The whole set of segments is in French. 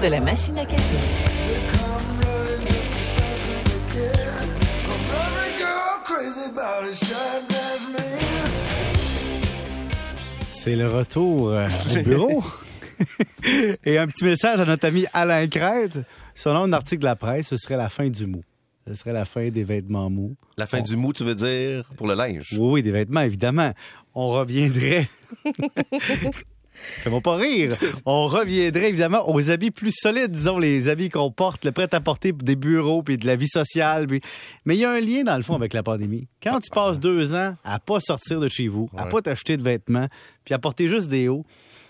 de la machine à café. C'est le retour euh, au bureau. Et un petit message à notre ami Alain Crête. Selon un article de la presse, ce serait la fin du mou. Ce serait la fin des vêtements mous. La fin du mou, tu veux dire, pour le linge? Oui, oui, des vêtements, évidemment. On reviendrait. Fais-moi pas rire. On reviendrait évidemment aux habits plus solides, disons les habits qu'on porte, le prêt-à-porter des bureaux puis de la vie sociale. puis- Mais il y a un lien dans le fond avec la pandémie. Quand tu passes deux ans à pas sortir de chez vous, à pas t'acheter de vêtements, puis à porter juste des hauts,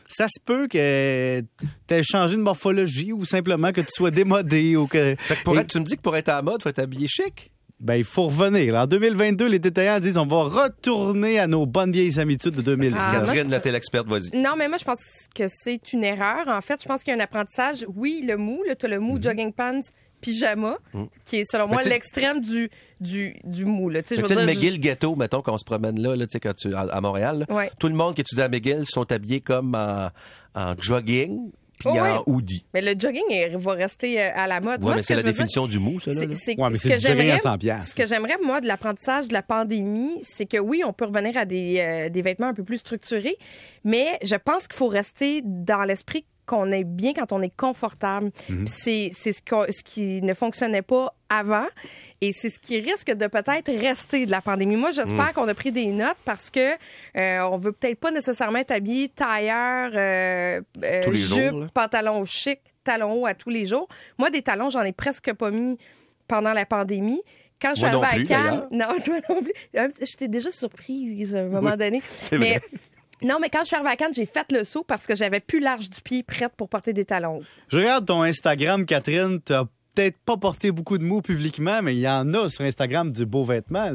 ça se peut que tu aies changé de morphologie ou simplement que tu sois démodé ou que. Fait que pour être, tu me dis que pour être à la mode, faut être habillé chic? Ben, il faut revenir. En 2022, les détaillants disent on va retourner à nos bonnes vieilles habitudes de 2010. Ah, moi, Catherine, la l'experte, vas-y. Non, mais moi, je pense que c'est une erreur. En fait, je pense qu'il y a un apprentissage. Oui, le mou, tu as le mou jogging pants, pyjama, qui est, selon moi, l'extrême du, du, du mou. Là. Tu sais, je le McGill Ghetto, mettons, quand on se promène là, là tu sais, quand tu, à, à Montréal, là, Ouais. tout le monde qui étudie à McGill sont habillés comme en, en jogging puis hoodie. Mais le jogging il va rester euh, à la mode. Ouais, Moi, mais ce c'est que la dire, définition du mou, ça, là. C'est- Ouais, mais ce c'est que du jogging à j'aimerais- 100 piastres. Ce que j'aimerais, moi, de l'apprentissage de la pandémie, c'est que oui, on peut revenir à des, euh, des vêtements un peu plus structurés, mais je pense qu'il faut rester dans l'esprit qu'on est bien quand on est confortable. Mhm. C'est ce, qui ne fonctionnait pas avant et c'est ce qui risque de peut-être rester de la pandémie. Moi, j'espère Mhm. qu'on a pris des notes parce que euh, on veut peut-être pas nécessairement être habillé tailleur, euh, euh, jupe, jours, pantalon chic, talons hauts à tous les jours. Moi, des talons, j'en ai presque pas mis pendant la pandémie. Quand je suis arrivée à Cannes, non, toi non plus. Euh, J'étais déjà surprise à un moment donné. mais vrai. Non, mais quand je suis à Cannes, j'ai fait le saut parce que j'avais plus large du pied prête pour porter des talons. Je regarde ton Instagram, Catherine. Tu peut-être pas porté beaucoup de mots publiquement, mais il y en a sur Instagram du beau vêtement.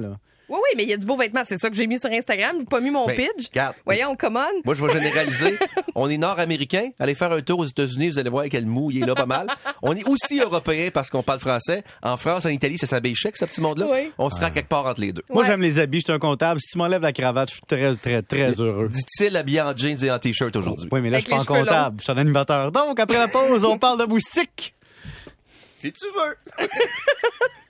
Oui, oui, mais il y a du beau vêtement. C'est ça que j'ai mis sur Instagram. J'ai pas mis mon Ben, pitch. regarde. Voyons, come on. Moi, je vais généraliser. On est nord-américain. Allez faire un tour aux États-Unis, vous allez voir quel mou il est là pas mal. On est aussi européen parce qu'on parle français. En France, en Italie, ça s'habille chic, ce petit monde-là. Oui. On sera quelque part entre les deux. Moi, Ouais. j'aime les habits. Je suis un comptable. Si tu m'enlèves la cravate, je suis très, très, très heureux. Dit-il habillé en jeans et en t-shirt aujourd'hui. Oui, mais là, je Avec suis pas en comptable. Je suis un animateur. Donc, après la pause, on parle de moustiques. Si tu veux.